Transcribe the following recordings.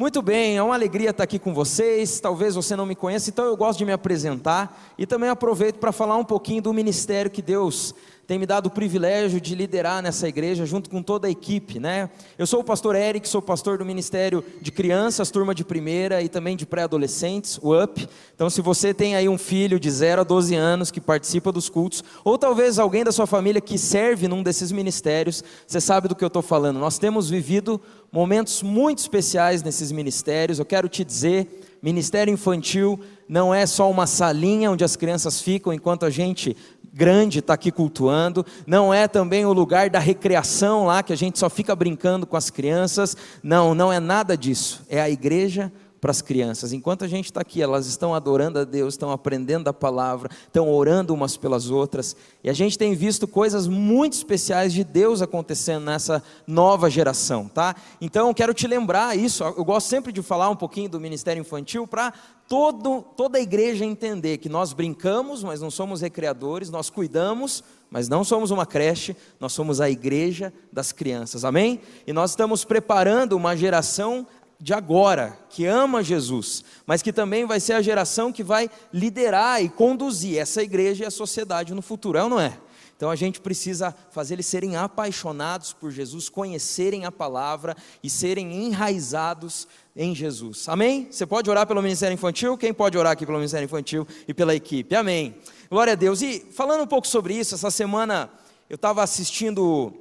Muito bem, é uma alegria estar aqui com vocês. Talvez você não me conheça, então eu gosto de me apresentar e também aproveito para falar um pouquinho do ministério que Deus tem me dado o privilégio de liderar nessa igreja junto com toda a equipe, né? Eu sou o pastor Eric, sou pastor do Ministério de Crianças, turma de primeira e também de pré-adolescentes, o UP. Então, se você tem aí um filho de 0 a 12 anos que participa dos cultos, ou talvez alguém da sua família que serve num desses ministérios, você sabe do que eu estou falando. Nós temos vivido momentos muito especiais nesses ministérios. Eu quero te dizer, ministério infantil não é só uma salinha onde as crianças ficam enquanto a gente grande está aqui cultuando, não é também o lugar da recreação lá, que a gente só fica brincando com as crianças, não, não é nada disso, é a igreja para as crianças. Enquanto a gente está aqui, elas estão adorando a Deus, estão aprendendo a palavra, estão orando umas pelas outras. E a gente tem visto coisas muito especiais de Deus acontecendo nessa nova geração, tá? Então, quero te lembrar isso. Eu gosto sempre de falar um pouquinho do ministério infantil para todo, toda a igreja entender que nós brincamos, mas não somos recreadores, nós cuidamos, mas não somos uma creche, nós somos a igreja das crianças, amém? E nós estamos preparando uma geração de agora, que ama Jesus, mas que também vai ser a geração que vai liderar e conduzir essa igreja e a sociedade no futuro, é ou não é? Então a gente precisa fazer eles serem apaixonados por Jesus, conhecerem a palavra e serem enraizados em Jesus. Amém? Você pode orar pelo Ministério Infantil? Quem pode orar aqui pelo Ministério Infantil e pela equipe? Amém. Glória a Deus. E falando um pouco sobre isso, essa semana eu estava assistindo o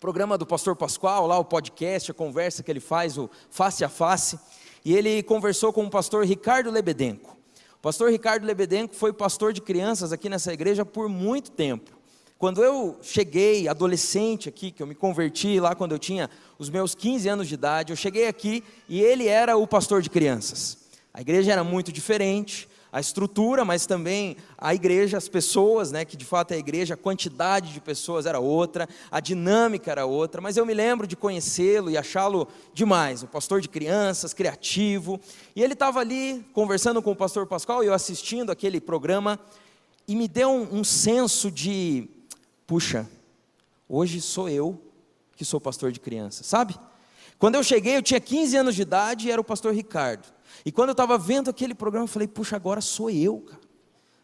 programa do pastor Pascoal, lá o podcast, a conversa que ele faz, o Face a Face, e ele conversou com o pastor Ricardo Lebedenco. O pastor Ricardo Lebedenco foi pastor de crianças aqui nessa igreja por muito tempo. Quando eu cheguei, adolescente aqui, que eu me converti lá quando eu tinha os meus 15 anos de idade, eu cheguei aqui e ele era o pastor de crianças. A igreja era muito diferente, a estrutura, mas também a igreja, as pessoas, né, que de fato é a igreja, a quantidade de pessoas era outra, a dinâmica era outra, mas eu me lembro de conhecê-lo e achá-lo demais, o pastor de crianças, criativo, e ele estava ali conversando com o pastor Pascoal e eu assistindo aquele programa, e me deu um, um senso de puxa, hoje sou eu que sou pastor de crianças, sabe? Quando eu cheguei, eu tinha 15 anos de idade e era o pastor Ricardo. E quando eu estava vendo aquele programa, eu falei, puxa, agora sou eu, cara.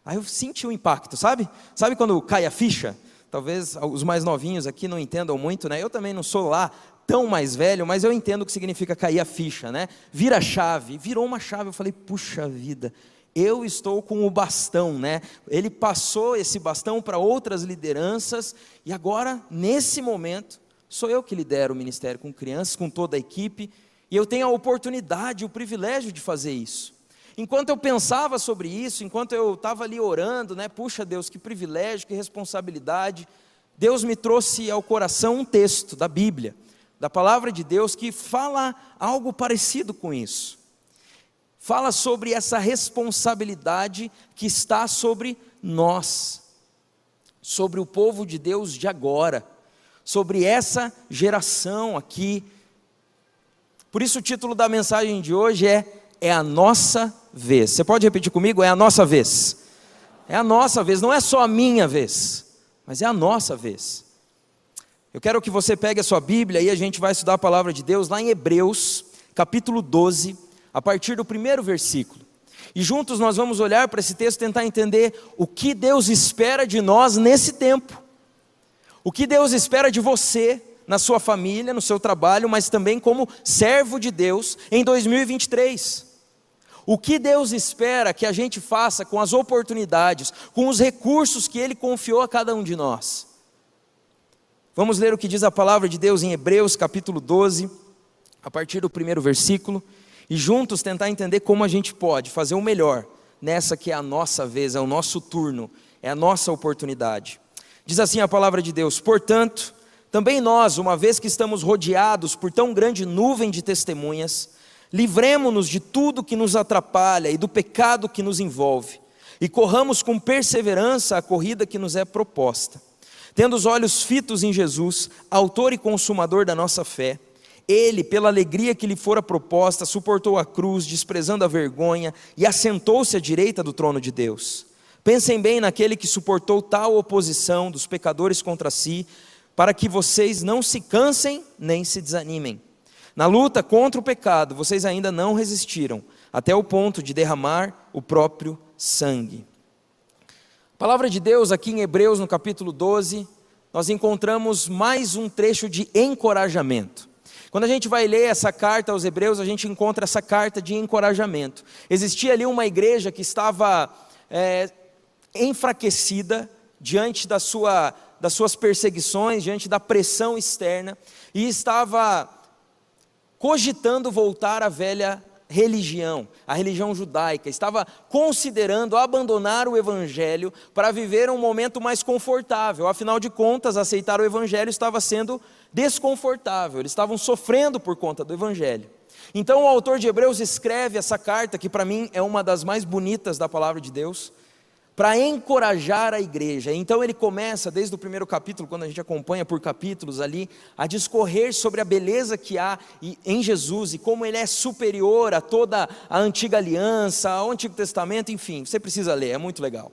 Aí eu senti o impacto, sabe? Sabe quando cai a ficha? Talvez os mais novinhos aqui não entendam muito, né? Eu também não sou lá tão mais velho, mas eu entendo o que significa cair a ficha, né? Vira a chave, virou uma chave. Eu falei, puxa vida, eu estou com o bastão, né? Ele passou esse bastão para outras lideranças e agora, nesse momento, sou eu que lidero o ministério com crianças, com toda a equipe, e eu tenho a oportunidade, o privilégio de fazer isso. Enquanto eu pensava sobre isso, enquanto eu estava ali orando, né? Puxa Deus, que privilégio, que responsabilidade. Deus me trouxe ao coração um texto da Bíblia, da palavra de Deus, que fala algo parecido com isso fala sobre essa responsabilidade que está sobre nós, sobre o povo de Deus de agora, sobre essa geração aqui. Por isso o título da mensagem de hoje é É a nossa vez. Você pode repetir comigo? É a nossa vez. É a nossa vez, não é só a minha vez, mas é a nossa vez. Eu quero que você pegue a sua Bíblia e a gente vai estudar a palavra de Deus lá em Hebreus, capítulo 12 a partir do primeiro versículo. E juntos nós vamos olhar para esse texto e tentar entender o que Deus espera de nós nesse tempo. O que Deus espera de você, na sua família, no seu trabalho, mas também como servo de Deus em 2023. O que Deus espera que a gente faça com as oportunidades, com os recursos que Ele confiou a cada um de nós. Vamos ler o que diz a palavra de Deus em Hebreus capítulo 12, a partir do primeiro versículo e juntos tentar entender como a gente pode fazer o melhor nessa que é a nossa vez, é o nosso turno, é a nossa oportunidade. Diz assim a palavra de Deus: portanto, também nós, uma vez que estamos rodeados por tão grande nuvem de testemunhas, livremo-nos de tudo que nos atrapalha e do pecado que nos envolve, e corramos com perseverança a corrida que nos é proposta. Tendo os olhos fitos em Jesus, autor e consumador da nossa fé, ele, pela alegria que lhe fora proposta, suportou a cruz, desprezando a vergonha, e assentou-se à direita do trono de Deus. Pensem bem naquele que suportou tal oposição dos pecadores contra si, para que vocês não se cansem nem se desanimem. Na luta contra o pecado, vocês ainda não resistiram, até o ponto de derramar o próprio sangue. A palavra de Deus aqui em Hebreus, no capítulo 12, nós encontramos mais um trecho de encorajamento. Quando a gente vai ler essa carta aos Hebreus, a gente encontra essa carta de encorajamento. Existia ali uma igreja que estava é, enfraquecida diante da sua, das suas perseguições, diante da pressão externa, e estava cogitando voltar à velha religião, a religião judaica, estava considerando abandonar o evangelho para viver um momento mais confortável. Afinal de contas, aceitar o evangelho estava sendo desconfortável, eles estavam sofrendo por conta do evangelho. Então o autor de Hebreus escreve essa carta, que para mim é uma das mais bonitas da palavra de Deus, para encorajar a igreja. Então ele começa, desde o primeiro capítulo, quando a gente acompanha por capítulos ali, a discorrer sobre a beleza que há em Jesus e como ele é superior a toda a antiga aliança, ao Antigo Testamento, enfim, você precisa ler, é muito legal.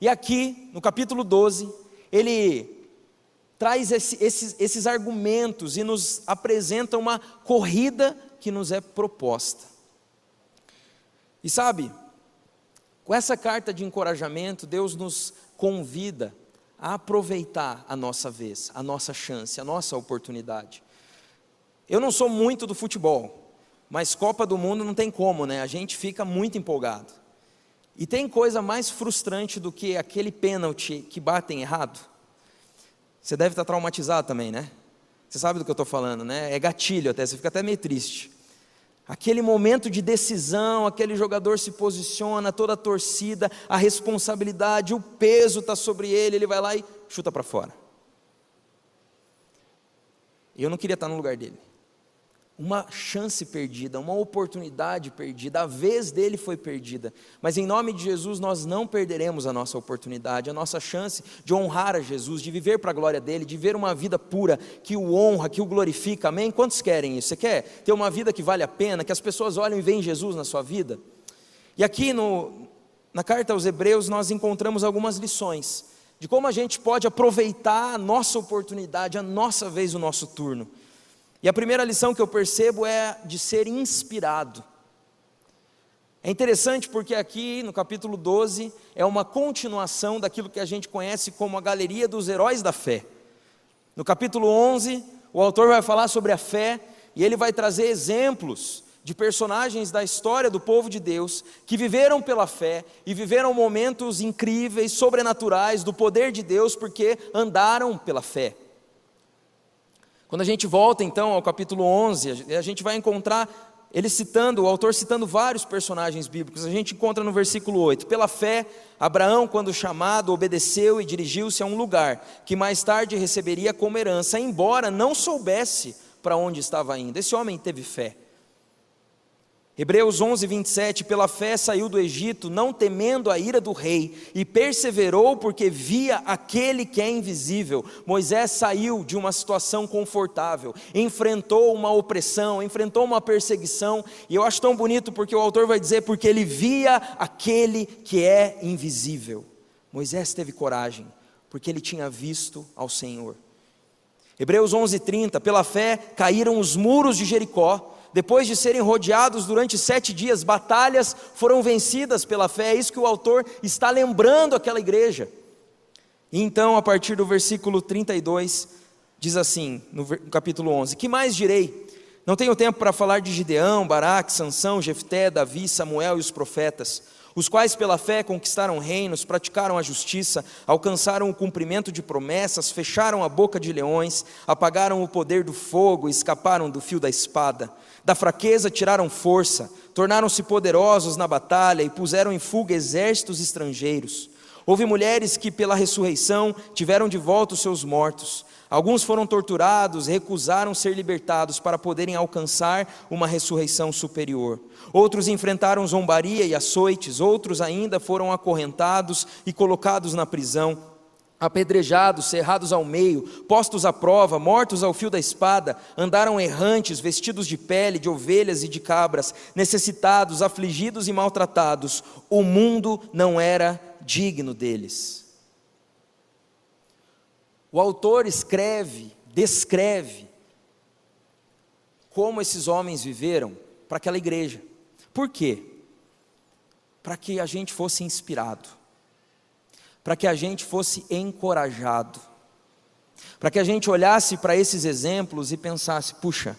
E aqui, no capítulo 12, ele traz esse, esses, esses argumentos e nos apresenta uma corrida que nos é proposta. E sabe, com essa carta de encorajamento, Deus nos convida a aproveitar a nossa vez, a nossa chance, a nossa oportunidade. Eu não sou muito do futebol, mas Copa do Mundo não tem como, né? A gente fica muito empolgado. E tem coisa mais frustrante do que aquele pênalti que batem errado? Você deve estar traumatizado também, né? Você sabe do que eu estou falando, né? É gatilho até, você fica até meio triste. Aquele momento de decisão, aquele jogador se posiciona, toda a torcida, a responsabilidade, o peso está sobre ele, ele vai lá e chuta para fora. Eu não queria estar no lugar dele uma chance perdida, uma oportunidade perdida, a vez dele foi perdida. Mas em nome de Jesus nós não perderemos a nossa oportunidade, a nossa chance de honrar a Jesus, de viver para a glória dele, de ver uma vida pura que o honra, que o glorifica. Amém? Quantos querem isso? Você quer ter uma vida que vale a pena, que as pessoas olham e veem Jesus na sua vida? E aqui no, na carta aos Hebreus nós encontramos algumas lições de como a gente pode aproveitar a nossa oportunidade, a nossa vez, o nosso turno. E a primeira lição que eu percebo é de ser inspirado. É interessante porque aqui no capítulo 12 é uma continuação daquilo que a gente conhece como a galeria dos heróis da fé. No capítulo 11, o autor vai falar sobre a fé e ele vai trazer exemplos de personagens da história do povo de Deus que viveram pela fé e viveram momentos incríveis, sobrenaturais do poder de Deus porque andaram pela fé. Quando a gente volta então ao capítulo 11, a gente vai encontrar ele citando, o autor citando vários personagens bíblicos. A gente encontra no versículo 8: Pela fé, Abraão, quando chamado, obedeceu e dirigiu-se a um lugar que mais tarde receberia como herança, embora não soubesse para onde estava indo. Esse homem teve fé. Hebreus 11, 27, pela fé saiu do Egito, não temendo a ira do rei, e perseverou porque via aquele que é invisível. Moisés saiu de uma situação confortável, enfrentou uma opressão, enfrentou uma perseguição, e eu acho tão bonito porque o autor vai dizer, porque ele via aquele que é invisível. Moisés teve coragem, porque ele tinha visto ao Senhor. Hebreus 11, 30, pela fé caíram os muros de Jericó, depois de serem rodeados durante sete dias, batalhas foram vencidas pela fé, é isso que o autor está lembrando aquela igreja. E então, a partir do versículo 32, diz assim, no capítulo 11: Que mais direi? Não tenho tempo para falar de Gideão, Baraque, Sansão, Jefté, Davi, Samuel e os profetas os quais pela fé conquistaram reinos, praticaram a justiça, alcançaram o cumprimento de promessas, fecharam a boca de leões, apagaram o poder do fogo, escaparam do fio da espada. Da fraqueza tiraram força, tornaram-se poderosos na batalha e puseram em fuga exércitos estrangeiros. Houve mulheres que, pela ressurreição, tiveram de volta os seus mortos. Alguns foram torturados, recusaram ser libertados para poderem alcançar uma ressurreição superior. Outros enfrentaram zombaria e açoites, outros ainda foram acorrentados e colocados na prisão, apedrejados, cerrados ao meio, postos à prova, mortos ao fio da espada, andaram errantes, vestidos de pele de ovelhas e de cabras, necessitados, afligidos e maltratados. O mundo não era digno deles. O autor escreve, descreve como esses homens viveram para aquela igreja. Por quê? Para que a gente fosse inspirado, para que a gente fosse encorajado, para que a gente olhasse para esses exemplos e pensasse: puxa,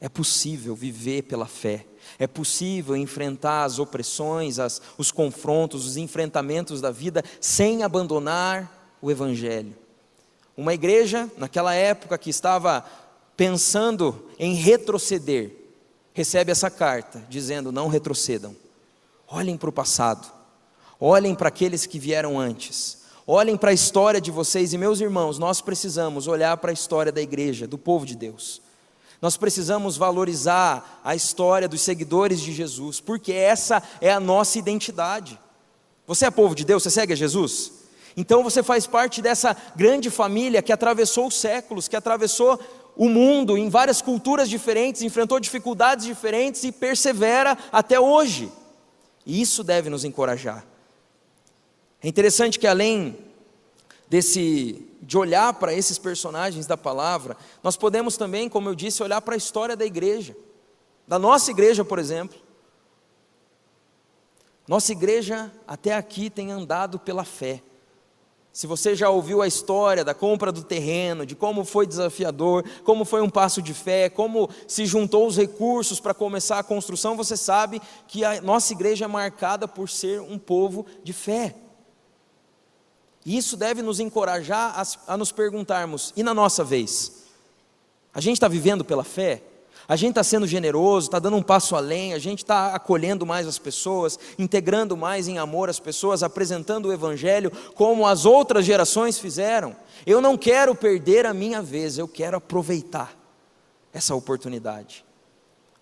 é possível viver pela fé, é possível enfrentar as opressões, as, os confrontos, os enfrentamentos da vida sem abandonar o Evangelho. Uma igreja, naquela época, que estava pensando em retroceder, recebe essa carta dizendo: não retrocedam, olhem para o passado, olhem para aqueles que vieram antes, olhem para a história de vocês e meus irmãos, nós precisamos olhar para a história da igreja, do povo de Deus. Nós precisamos valorizar a história dos seguidores de Jesus, porque essa é a nossa identidade. Você é povo de Deus, você segue a Jesus? Então você faz parte dessa grande família que atravessou os séculos, que atravessou o mundo em várias culturas diferentes, enfrentou dificuldades diferentes e persevera até hoje. E isso deve nos encorajar. É interessante que além desse de olhar para esses personagens da palavra, nós podemos também, como eu disse, olhar para a história da igreja, da nossa igreja, por exemplo. Nossa igreja até aqui tem andado pela fé. Se você já ouviu a história da compra do terreno, de como foi desafiador, como foi um passo de fé, como se juntou os recursos para começar a construção, você sabe que a nossa igreja é marcada por ser um povo de fé. E isso deve nos encorajar a, a nos perguntarmos: e na nossa vez? A gente está vivendo pela fé? A gente está sendo generoso, está dando um passo além, a gente está acolhendo mais as pessoas, integrando mais em amor as pessoas, apresentando o Evangelho como as outras gerações fizeram. Eu não quero perder a minha vez, eu quero aproveitar essa oportunidade.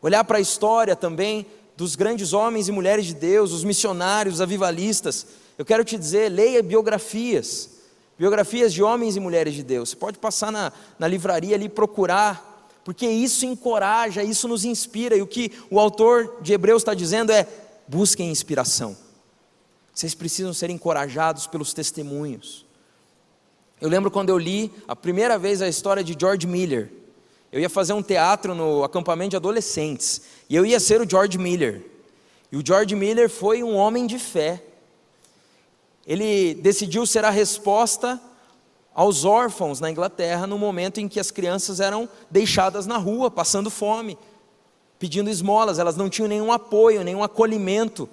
Olhar para a história também dos grandes homens e mulheres de Deus, os missionários, os avivalistas. Eu quero te dizer, leia biografias, biografias de homens e mulheres de Deus. Você pode passar na, na livraria ali procurar porque isso encoraja, isso nos inspira, e o que o autor de Hebreus está dizendo é: busquem inspiração. Vocês precisam ser encorajados pelos testemunhos. Eu lembro quando eu li a primeira vez a história de George Miller. Eu ia fazer um teatro no acampamento de adolescentes, e eu ia ser o George Miller. E o George Miller foi um homem de fé. Ele decidiu ser a resposta aos órfãos na Inglaterra no momento em que as crianças eram deixadas na rua, passando fome, pedindo esmolas, elas não tinham nenhum apoio, nenhum acolhimento.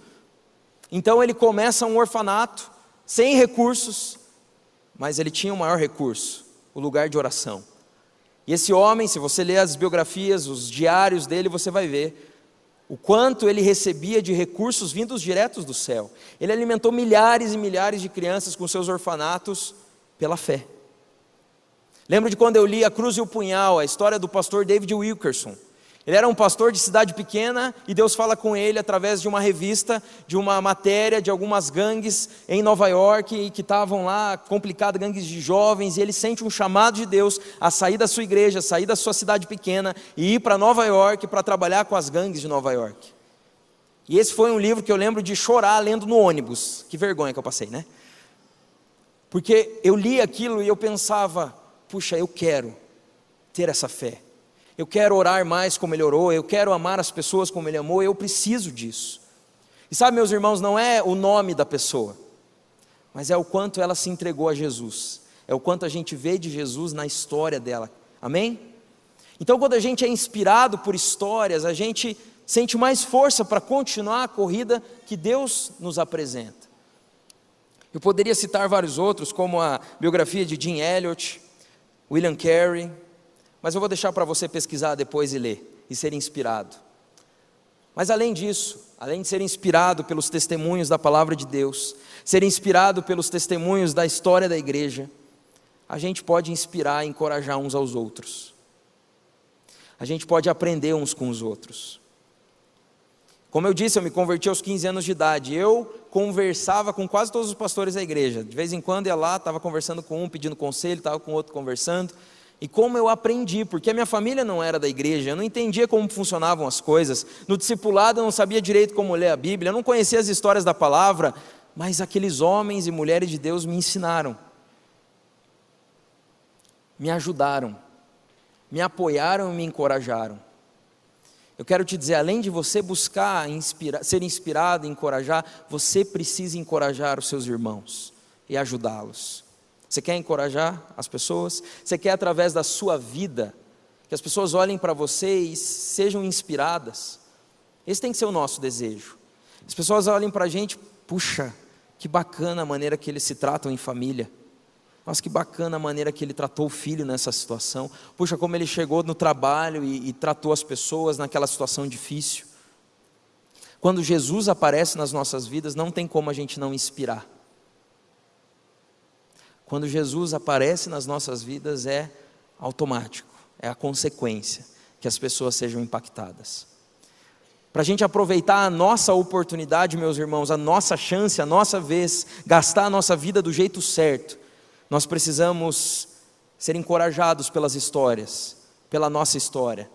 Então ele começa um orfanato, sem recursos, mas ele tinha o maior recurso, o lugar de oração. E esse homem, se você ler as biografias, os diários dele, você vai ver o quanto ele recebia de recursos vindos diretos do céu. Ele alimentou milhares e milhares de crianças com seus orfanatos pela fé. Lembro de quando eu li A Cruz e o Punhal, a história do pastor David Wilkerson. Ele era um pastor de cidade pequena e Deus fala com ele através de uma revista, de uma matéria de algumas gangues em Nova York que estavam lá, complicadas, gangues de jovens, e ele sente um chamado de Deus a sair da sua igreja, sair da sua cidade pequena e ir para Nova York para trabalhar com as gangues de Nova York. E esse foi um livro que eu lembro de chorar lendo no ônibus. Que vergonha que eu passei, né? Porque eu li aquilo e eu pensava, puxa, eu quero ter essa fé. Eu quero orar mais como ele orou, eu quero amar as pessoas como ele amou, eu preciso disso. E sabe, meus irmãos, não é o nome da pessoa, mas é o quanto ela se entregou a Jesus, é o quanto a gente vê de Jesus na história dela, amém? Então, quando a gente é inspirado por histórias, a gente sente mais força para continuar a corrida que Deus nos apresenta. Eu poderia citar vários outros, como a biografia de Jim Elliot, William Carey, mas eu vou deixar para você pesquisar depois e ler e ser inspirado. Mas além disso, além de ser inspirado pelos testemunhos da palavra de Deus, ser inspirado pelos testemunhos da história da igreja, a gente pode inspirar e encorajar uns aos outros. A gente pode aprender uns com os outros. Como eu disse, eu me converti aos 15 anos de idade. Eu conversava com quase todos os pastores da igreja. De vez em quando ia lá, estava conversando com um, pedindo conselho, estava com outro conversando. E como eu aprendi, porque a minha família não era da igreja, eu não entendia como funcionavam as coisas. No discipulado eu não sabia direito como ler a Bíblia, eu não conhecia as histórias da palavra, mas aqueles homens e mulheres de Deus me ensinaram, me ajudaram. me apoiaram e me encorajaram. Eu quero te dizer, além de você buscar inspira, ser inspirado e encorajar, você precisa encorajar os seus irmãos e ajudá-los. Você quer encorajar as pessoas? Você quer, através da sua vida, que as pessoas olhem para você e sejam inspiradas? Esse tem que ser o nosso desejo. As pessoas olhem para a gente, puxa, que bacana a maneira que eles se tratam em família. Nossa, que bacana a maneira que ele tratou o filho nessa situação. Puxa, como ele chegou no trabalho e, e tratou as pessoas naquela situação difícil. Quando Jesus aparece nas nossas vidas, não tem como a gente não inspirar. Quando Jesus aparece nas nossas vidas, é automático, é a consequência que as pessoas sejam impactadas. Para a gente aproveitar a nossa oportunidade, meus irmãos, a nossa chance, a nossa vez, gastar a nossa vida do jeito certo, nós precisamos ser encorajados pelas histórias, pela nossa história,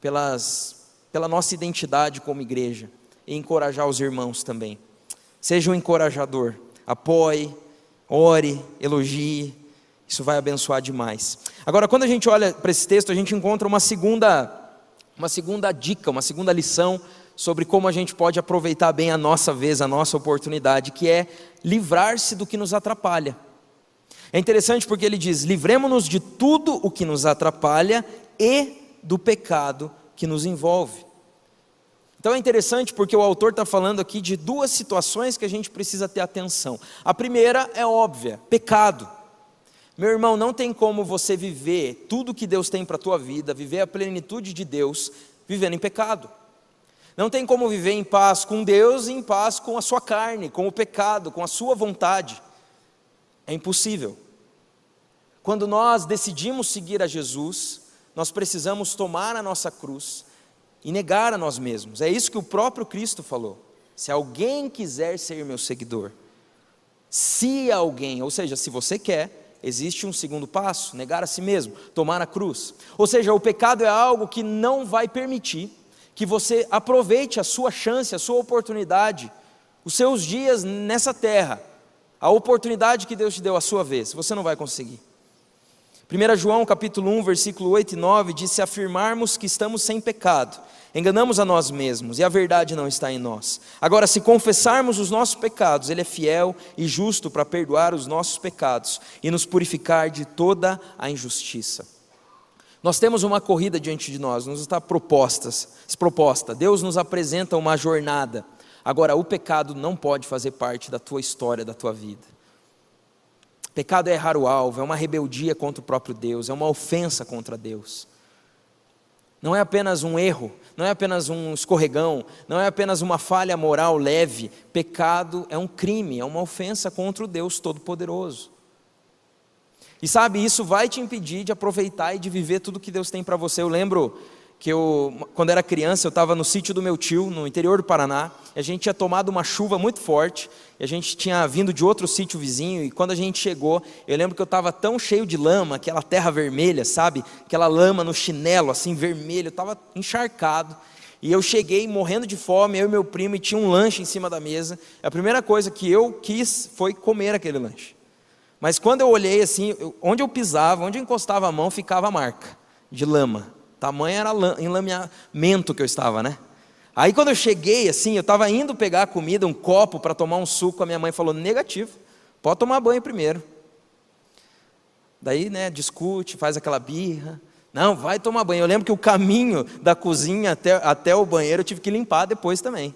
pelas, pela nossa identidade como igreja, e encorajar os irmãos também. Seja um encorajador, apoie, ore, elogie, isso vai abençoar demais. Agora, quando a gente olha para esse texto, a gente encontra uma segunda, uma segunda dica, uma segunda lição sobre como a gente pode aproveitar bem a nossa vez, a nossa oportunidade, que é livrar-se do que nos atrapalha. É interessante porque ele diz: livremos-nos de tudo o que nos atrapalha e do pecado que nos envolve. Então é interessante porque o autor está falando aqui de duas situações que a gente precisa ter atenção. A primeira é óbvia: pecado. Meu irmão, não tem como você viver tudo que Deus tem para a tua vida, viver a plenitude de Deus, vivendo em pecado. Não tem como viver em paz com Deus e em paz com a sua carne, com o pecado, com a sua vontade. É impossível. Quando nós decidimos seguir a Jesus, nós precisamos tomar a nossa cruz e negar a nós mesmos. É isso que o próprio Cristo falou. Se alguém quiser ser meu seguidor, se alguém, ou seja, se você quer, existe um segundo passo, negar a si mesmo, tomar a cruz. Ou seja, o pecado é algo que não vai permitir que você aproveite a sua chance, a sua oportunidade, os seus dias nessa terra, a oportunidade que Deus te deu a sua vez, você não vai conseguir. 1 João capítulo 1, versículo 8 e 9 diz: Se afirmarmos que estamos sem pecado, enganamos a nós mesmos e a verdade não está em nós. Agora, se confessarmos os nossos pecados, Ele é fiel e justo para perdoar os nossos pecados e nos purificar de toda a injustiça. Nós temos uma corrida diante de nós, nos está propostas, proposta. Deus nos apresenta uma jornada. Agora, o pecado não pode fazer parte da tua história, da tua vida. Pecado é errar o alvo, é uma rebeldia contra o próprio Deus, é uma ofensa contra Deus. Não é apenas um erro, não é apenas um escorregão, não é apenas uma falha moral leve. Pecado é um crime, é uma ofensa contra o Deus Todo-Poderoso. E sabe, isso vai te impedir de aproveitar e de viver tudo que Deus tem para você. Eu lembro que eu, quando era criança, eu estava no sítio do meu tio, no interior do Paraná, e a gente tinha tomado uma chuva muito forte, e a gente tinha vindo de outro sítio vizinho, e quando a gente chegou, eu lembro que eu estava tão cheio de lama, aquela terra vermelha, sabe? Aquela lama no chinelo, assim, vermelho, eu estava encharcado. E eu cheguei morrendo de fome, eu e meu primo, e tinha um lanche em cima da mesa. A primeira coisa que eu quis foi comer aquele lanche. Mas quando eu olhei assim, onde eu pisava, onde eu encostava a mão, ficava a marca de lama. Tamanho era enlameamento que eu estava, né? Aí quando eu cheguei, assim, eu estava indo pegar a comida, um copo para tomar um suco, a minha mãe falou, negativo, pode tomar banho primeiro. Daí, né, discute, faz aquela birra. Não, vai tomar banho. Eu lembro que o caminho da cozinha até, até o banheiro eu tive que limpar depois também.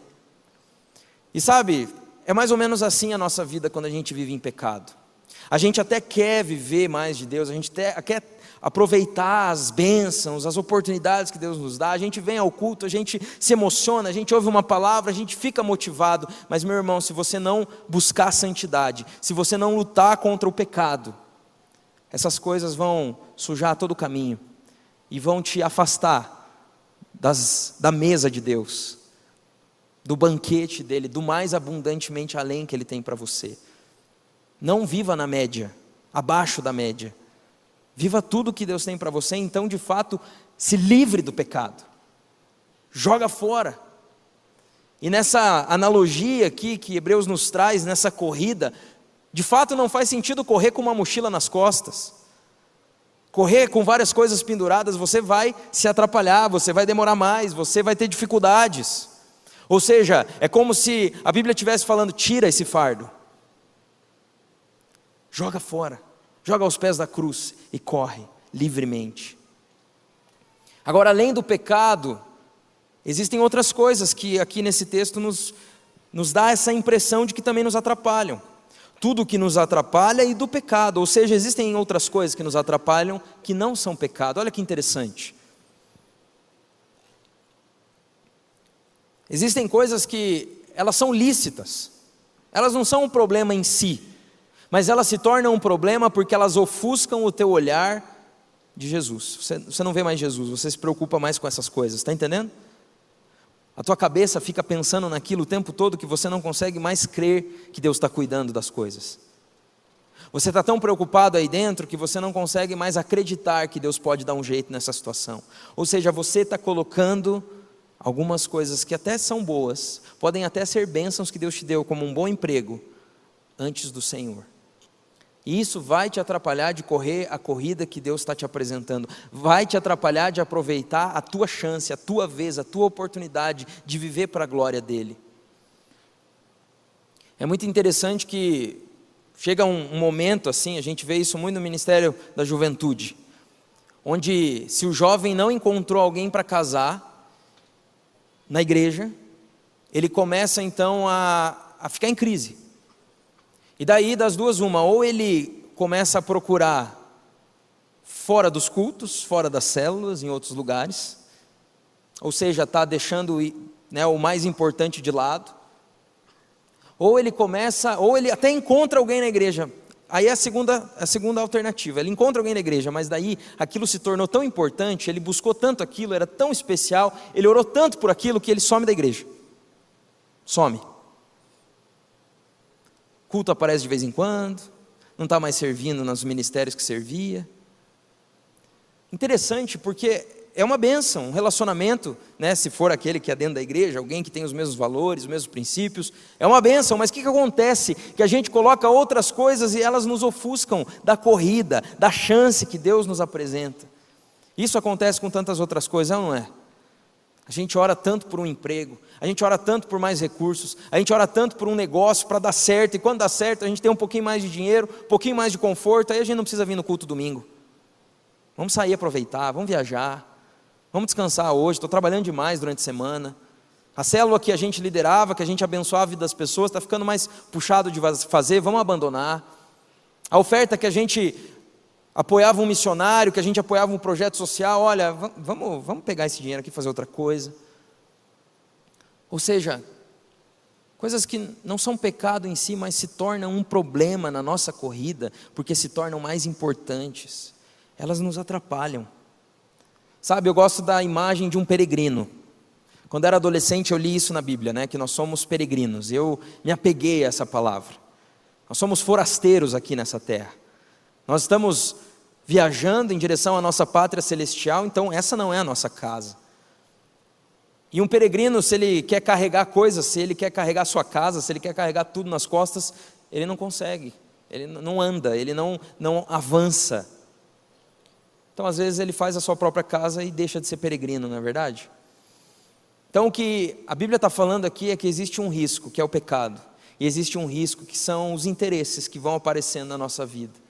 E sabe, é mais ou menos assim a nossa vida quando a gente vive em pecado. A gente até quer viver mais de Deus, a gente até, quer aproveitar as bênçãos, as oportunidades que Deus nos dá. A gente vem ao culto, a gente se emociona, a gente ouve uma palavra, a gente fica motivado. Mas, meu irmão, se você não buscar a santidade, se você não lutar contra o pecado, essas coisas vão sujar todo o caminho e vão te afastar das, da mesa de Deus, do banquete dele, do mais abundantemente além que ele tem para você. Não viva na média, abaixo da média. Viva tudo que Deus tem para você, então de fato se livre do pecado. Joga fora. E nessa analogia aqui que Hebreus nos traz, nessa corrida, de fato não faz sentido correr com uma mochila nas costas. Correr com várias coisas penduradas, você vai se atrapalhar, você vai demorar mais, você vai ter dificuldades. Ou seja, é como se a Bíblia estivesse falando: tira esse fardo, joga fora, joga aos pés da cruz e corre livremente. Agora, além do pecado, existem outras coisas que aqui nesse texto nos, nos dá essa impressão de que também nos atrapalham. Tudo que nos atrapalha e do pecado, ou seja, existem outras coisas que nos atrapalham que não são pecado. Olha que interessante. Existem coisas que elas são lícitas, elas não são um problema em si, mas elas se tornam um problema porque elas ofuscam o teu olhar de Jesus. Você, você não vê mais Jesus, você se preocupa mais com essas coisas, está entendendo? A tua cabeça fica pensando naquilo o tempo todo que você não consegue mais crer que Deus está cuidando das coisas. Você está tão preocupado aí dentro que você não consegue mais acreditar que Deus pode dar um jeito nessa situação. Ou seja, você está colocando algumas coisas que até são boas, podem até ser bênçãos que Deus te deu, como um bom emprego, antes do Senhor. E isso vai te atrapalhar de correr a corrida que Deus está te apresentando. Vai te atrapalhar de aproveitar a tua chance, a tua vez, a tua oportunidade de viver para a glória dEle. É muito interessante que chega um, um momento assim, a gente vê isso muito no Ministério da Juventude, onde se o jovem não encontrou alguém para casar na igreja, ele começa então a, a ficar em crise e daí, das duas, uma, ou ele começa a procurar fora dos cultos, fora das células, em outros lugares, ou seja, está deixando né, o mais importante de lado, ou ele começa, ou ele até encontra alguém na igreja. Aí é a segunda, a segunda alternativa. Ele encontra alguém na igreja, mas daí aquilo se tornou tão importante, ele buscou tanto aquilo, era tão especial, ele orou tanto por aquilo que ele some da igreja. Some culto aparece de vez em quando, não está mais servindo nos ministérios que servia. Interessante, porque é uma benção, um relacionamento, né, se for aquele que é dentro da igreja, alguém que tem os mesmos valores, os mesmos princípios, é uma benção, mas o que, que acontece? Que a gente coloca outras coisas e elas nos ofuscam da corrida, da chance que Deus nos apresenta. Isso acontece com tantas outras coisas, não é? A gente ora tanto por um emprego, a gente ora tanto por mais recursos, a gente ora tanto por um negócio para dar certo, e quando dá certo a gente tem um pouquinho mais de dinheiro, um pouquinho mais de conforto, aí a gente não precisa vir no culto domingo. Vamos sair aproveitar, vamos viajar, vamos descansar hoje, estou trabalhando demais durante a semana. A célula que a gente liderava, que a gente abençoava a vida das pessoas, está ficando mais puxado de fazer, vamos abandonar. A oferta que a gente apoiava um missionário, que a gente apoiava um projeto social, olha, vamos, vamos pegar esse dinheiro aqui e fazer outra coisa. Ou seja, coisas que não são pecado em si, mas se tornam um problema na nossa corrida, porque se tornam mais importantes. Elas nos atrapalham. Sabe, eu gosto da imagem de um peregrino. Quando era adolescente eu li isso na Bíblia, né, que nós somos peregrinos. Eu me apeguei a essa palavra. Nós somos forasteiros aqui nessa terra. Nós estamos viajando em direção à nossa pátria celestial, então essa não é a nossa casa. E um peregrino, se ele quer carregar coisas, se ele quer carregar sua casa, se ele quer carregar tudo nas costas, ele não consegue, ele não anda, ele não, não avança. Então, às vezes, ele faz a sua própria casa e deixa de ser peregrino, não é verdade? Então, o que a Bíblia está falando aqui é que existe um risco, que é o pecado, e existe um risco, que são os interesses que vão aparecendo na nossa vida.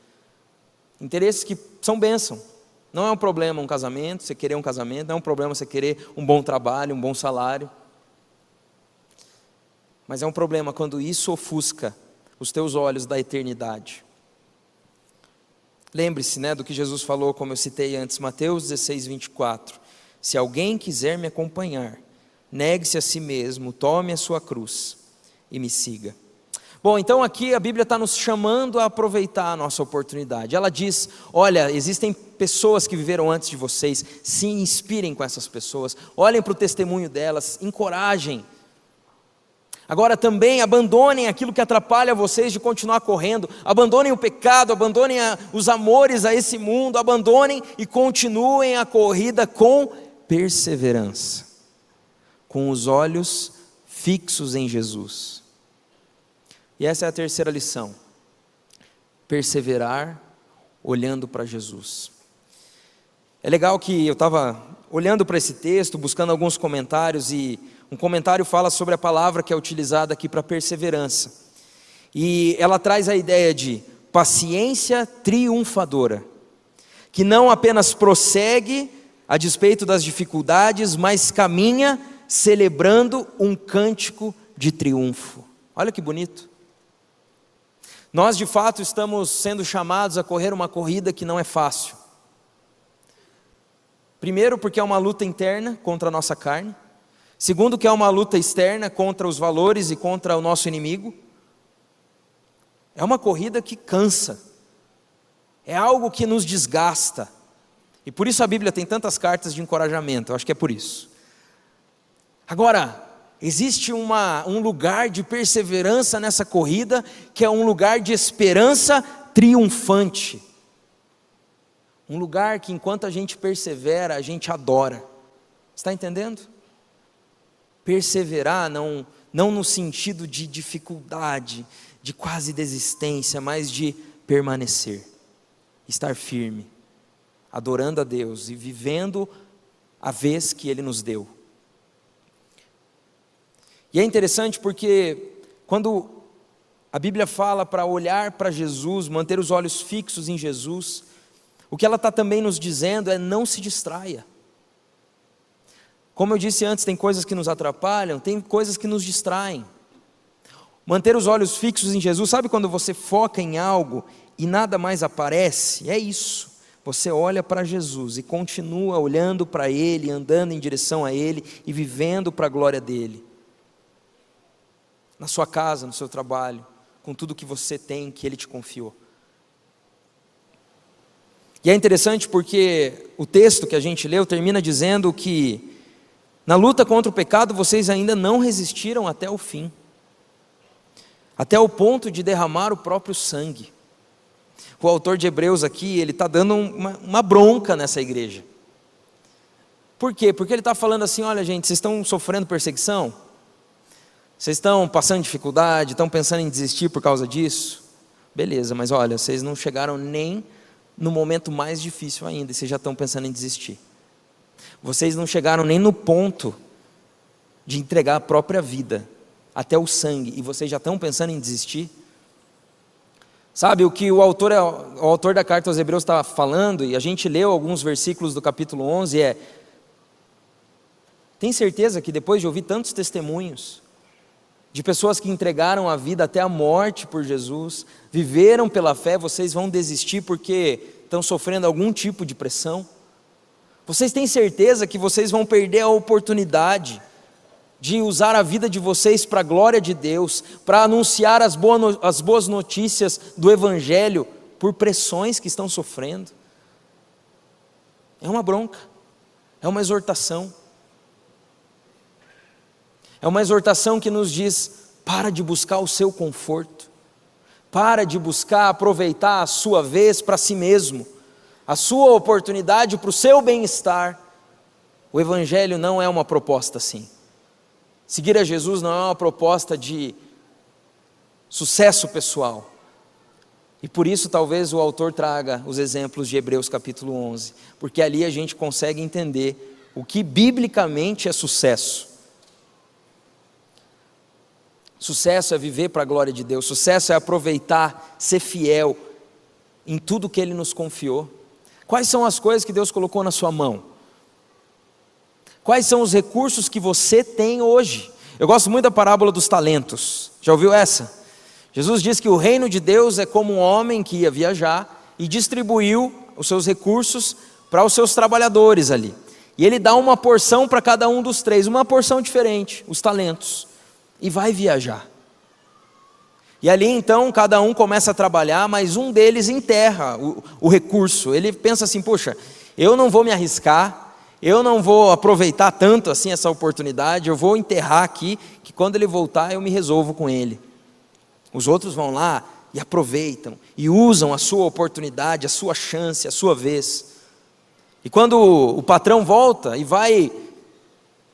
Interesses que são bênção. Não é um problema um casamento, você querer um casamento, não é um problema você querer um bom trabalho, um bom salário. Mas é um problema quando isso ofusca os teus olhos da eternidade. Lembre-se né, do que Jesus falou, como eu citei antes, Mateus 16, 24. Se alguém quiser me acompanhar, negue-se a si mesmo, tome a sua cruz e me siga. Bom, então aqui a Bíblia está nos chamando a aproveitar a nossa oportunidade. Ela diz: olha, existem pessoas que viveram antes de vocês, se inspirem com essas pessoas, olhem para o testemunho delas, encorajem. Agora também abandonem aquilo que atrapalha vocês de continuar correndo, abandonem o pecado, abandonem a, os amores a esse mundo, abandonem e continuem a corrida com perseverança, com os olhos fixos em Jesus. E essa é a terceira lição: perseverar olhando para Jesus. É legal que eu estava olhando para esse texto, buscando alguns comentários, e um comentário fala sobre a palavra que é utilizada aqui para perseverança. E ela traz a ideia de paciência triunfadora, que não apenas prossegue a despeito das dificuldades, mas caminha celebrando um cântico de triunfo. Olha que bonito. Nós de fato estamos sendo chamados a correr uma corrida que não é fácil. Primeiro, porque é uma luta interna contra a nossa carne. Segundo, que é uma luta externa contra os valores e contra o nosso inimigo. É uma corrida que cansa. É algo que nos desgasta. E por isso a Bíblia tem tantas cartas de encorajamento. Eu acho que é por isso. Agora, existe uma, um lugar de perseverança nessa corrida, que é um lugar de esperança triunfante. Um lugar que enquanto a gente persevera, a gente adora. Está entendendo? Perseverar não, não no sentido de dificuldade, de quase desistência, mas de permanecer, estar firme, adorando a Deus e vivendo a vez que Ele nos deu. E é interessante porque quando a Bíblia fala para olhar para Jesus, manter os olhos fixos em Jesus, o que ela está também nos dizendo é não se distraia. Como eu disse antes, tem coisas que nos atrapalham, tem coisas que nos distraem. Manter os olhos fixos em Jesus, sabe quando você foca em algo e nada mais aparece? É isso. Você olha para Jesus e continua olhando para Ele, andando em direção a Ele e vivendo para a glória dEle. Na sua casa, no seu trabalho, com tudo que você tem que Ele te confiou. E é interessante porque o texto que a gente leu termina dizendo que na luta contra o pecado vocês ainda não resistiram até o fim, até o ponto de derramar o próprio sangue. O autor de Hebreus aqui, ele está dando uma, uma bronca nessa igreja. Por quê? Porque ele está falando assim: olha, gente, vocês estão sofrendo perseguição? Vocês estão passando dificuldade? Estão pensando em desistir por causa disso? Beleza, mas olha, vocês não chegaram nem no momento mais difícil ainda, e vocês já estão pensando em desistir. Vocês não chegaram nem no ponto de entregar a própria vida, até o sangue, e vocês já estão pensando em desistir? Sabe o que o autor, o autor da carta aos Hebreus está falando, e a gente leu alguns versículos do capítulo 11, é: tem certeza que depois de ouvir tantos testemunhos, de pessoas que entregaram a vida até a morte por Jesus, viveram pela fé, vocês vão desistir porque estão sofrendo algum tipo de pressão? Vocês têm certeza que vocês vão perder a oportunidade de usar a vida de vocês para a glória de Deus, para anunciar as boas, as boas notícias do Evangelho por pressões que estão sofrendo? É uma bronca, é uma exortação. É uma exortação que nos diz: para de buscar o seu conforto, para de buscar aproveitar a sua vez para si mesmo, a sua oportunidade para o seu bem-estar. O Evangelho não é uma proposta assim. Seguir a Jesus não é uma proposta de sucesso pessoal. E por isso talvez o autor traga os exemplos de Hebreus capítulo 11, porque ali a gente consegue entender o que biblicamente é sucesso. Sucesso é viver para a glória de Deus, sucesso é aproveitar, ser fiel em tudo que Ele nos confiou. Quais são as coisas que Deus colocou na sua mão? Quais são os recursos que você tem hoje? Eu gosto muito da parábola dos talentos. Já ouviu essa? Jesus diz que o reino de Deus é como um homem que ia viajar e distribuiu os seus recursos para os seus trabalhadores ali. E ele dá uma porção para cada um dos três, uma porção diferente, os talentos e vai viajar. E ali então cada um começa a trabalhar, mas um deles enterra o, o recurso. Ele pensa assim: poxa, eu não vou me arriscar, eu não vou aproveitar tanto assim essa oportunidade, eu vou enterrar aqui, que quando ele voltar eu me resolvo com ele. Os outros vão lá e aproveitam e usam a sua oportunidade, a sua chance, a sua vez. E quando o patrão volta e vai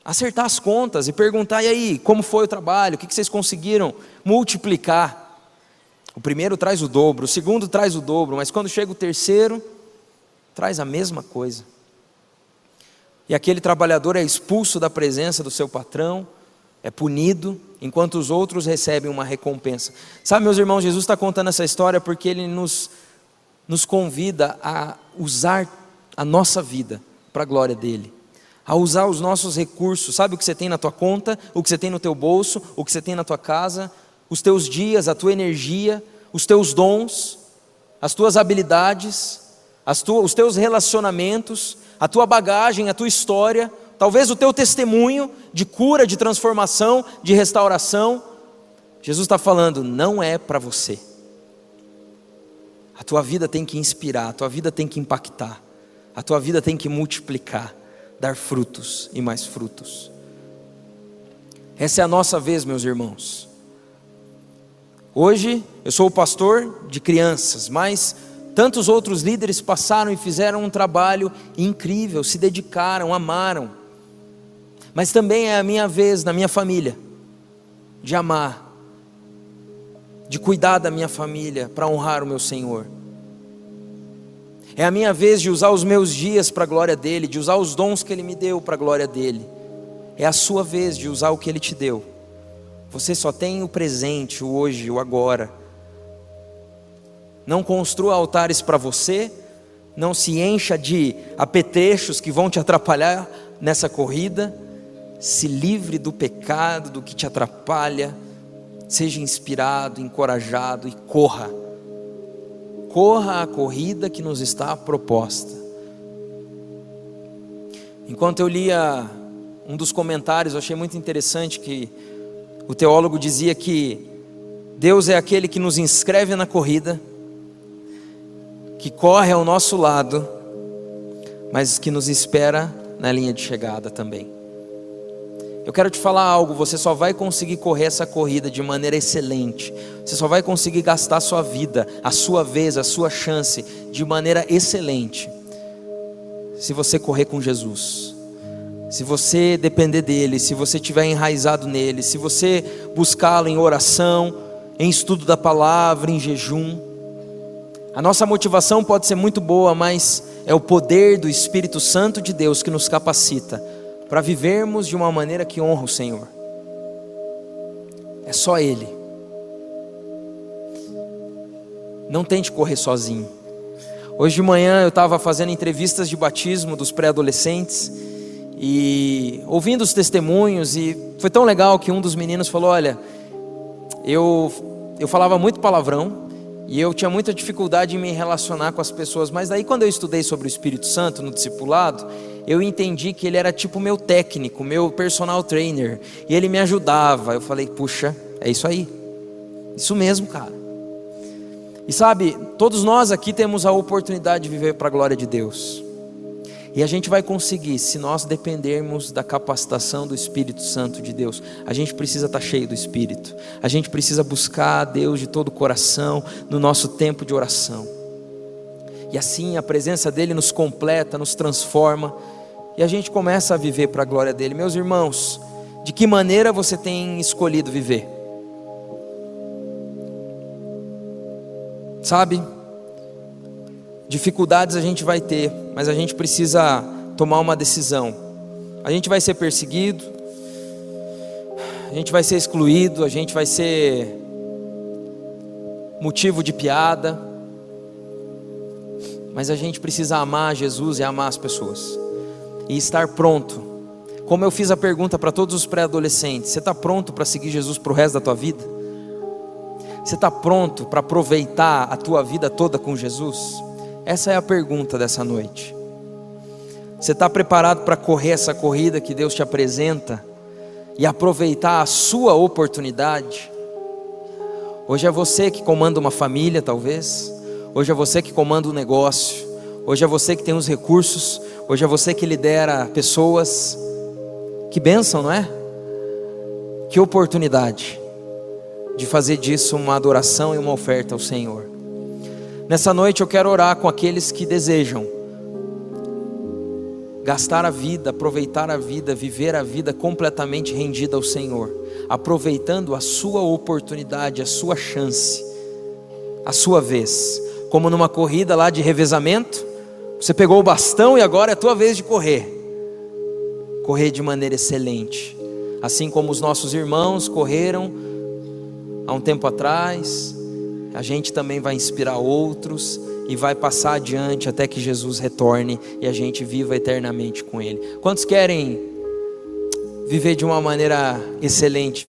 acertar as contas e perguntar: e aí, como foi o trabalho? O que vocês conseguiram multiplicar? O primeiro traz o dobro, o segundo traz o dobro, mas quando chega o terceiro, traz a mesma coisa. e aquele trabalhador é expulso da presença do seu patrão, é punido, enquanto os outros recebem uma recompensa. Sabe, meus irmãos, Jesus está contando essa história porque ele nos, nos convida a usar a nossa vida para a glória dele, a usar os nossos recursos. Sabe o que você tem na tua conta, o que você tem no teu bolso, o que você tem na tua casa, os teus dias, a tua energia, os teus dons, as tuas habilidades, as tu, os teus relacionamentos, a tua bagagem, a tua história, talvez o teu testemunho de cura, de transformação, de restauração. Jesus está falando, não é para você. A tua vida tem que inspirar, a tua vida tem que impactar, a tua vida tem que multiplicar, dar frutos e mais frutos. Essa é a nossa vez, meus irmãos. Hoje eu sou o pastor de crianças, mas tantos outros líderes passaram e fizeram um trabalho incrível, se dedicaram, amaram. Mas também é a minha vez na minha família de amar, de cuidar da minha família para honrar o meu Senhor. É a minha vez de usar os meus dias para a glória dele, de usar os dons que ele me deu para a glória dele. É a sua vez de usar o que ele te deu. Você só tem o presente, o hoje, o agora. Não construa altares para você, não se encha de apetrechos que vão te atrapalhar nessa corrida. Se livre do pecado, do que te atrapalha. Seja inspirado, encorajado e corra. Corra a corrida que nos está proposta. Enquanto eu lia um dos comentários, eu achei muito interessante que o teólogo dizia que Deus é aquele que nos inscreve na corrida, que corre ao nosso lado, mas que nos espera na linha de chegada também. Eu quero te falar algo, você só vai conseguir correr essa corrida de maneira excelente. Você só vai conseguir gastar a sua vida, a sua vez, a sua chance de maneira excelente. Se você correr com Jesus se você depender dele, se você estiver enraizado nele, se você buscá-lo em oração, em estudo da palavra, em jejum. A nossa motivação pode ser muito boa, mas é o poder do Espírito Santo de Deus que nos capacita para vivermos de uma maneira que honra o Senhor. É só Ele. Não tente correr sozinho. Hoje de manhã eu estava fazendo entrevistas de batismo dos pré-adolescentes e ouvindo os testemunhos, e foi tão legal que um dos meninos falou: Olha, eu, eu falava muito palavrão, e eu tinha muita dificuldade em me relacionar com as pessoas, mas daí quando eu estudei sobre o Espírito Santo no discipulado, eu entendi que ele era tipo meu técnico, meu personal trainer, e ele me ajudava. Eu falei: Puxa, é isso aí, isso mesmo, cara. E sabe, todos nós aqui temos a oportunidade de viver para a glória de Deus. E a gente vai conseguir se nós dependermos da capacitação do Espírito Santo de Deus. A gente precisa estar cheio do Espírito. A gente precisa buscar a Deus de todo o coração no nosso tempo de oração. E assim a presença dele nos completa, nos transforma e a gente começa a viver para a glória dele. Meus irmãos, de que maneira você tem escolhido viver? Sabe? Dificuldades a gente vai ter, mas a gente precisa tomar uma decisão. A gente vai ser perseguido, a gente vai ser excluído, a gente vai ser motivo de piada, mas a gente precisa amar Jesus e amar as pessoas e estar pronto. Como eu fiz a pergunta para todos os pré-adolescentes: você está pronto para seguir Jesus para o resto da tua vida? Você está pronto para aproveitar a tua vida toda com Jesus? Essa é a pergunta dessa noite. Você está preparado para correr essa corrida que Deus te apresenta e aproveitar a sua oportunidade? Hoje é você que comanda uma família, talvez. Hoje é você que comanda um negócio. Hoje é você que tem os recursos. Hoje é você que lidera pessoas. Que bênção, não é? Que oportunidade de fazer disso uma adoração e uma oferta ao Senhor. Nessa noite eu quero orar com aqueles que desejam gastar a vida, aproveitar a vida, viver a vida completamente rendida ao Senhor, aproveitando a sua oportunidade, a sua chance, a sua vez, como numa corrida lá de revezamento, você pegou o bastão e agora é a tua vez de correr. correr de maneira excelente, assim como os nossos irmãos correram há um tempo atrás, a gente também vai inspirar outros e vai passar adiante até que Jesus retorne e a gente viva eternamente com Ele. Quantos querem viver de uma maneira excelente?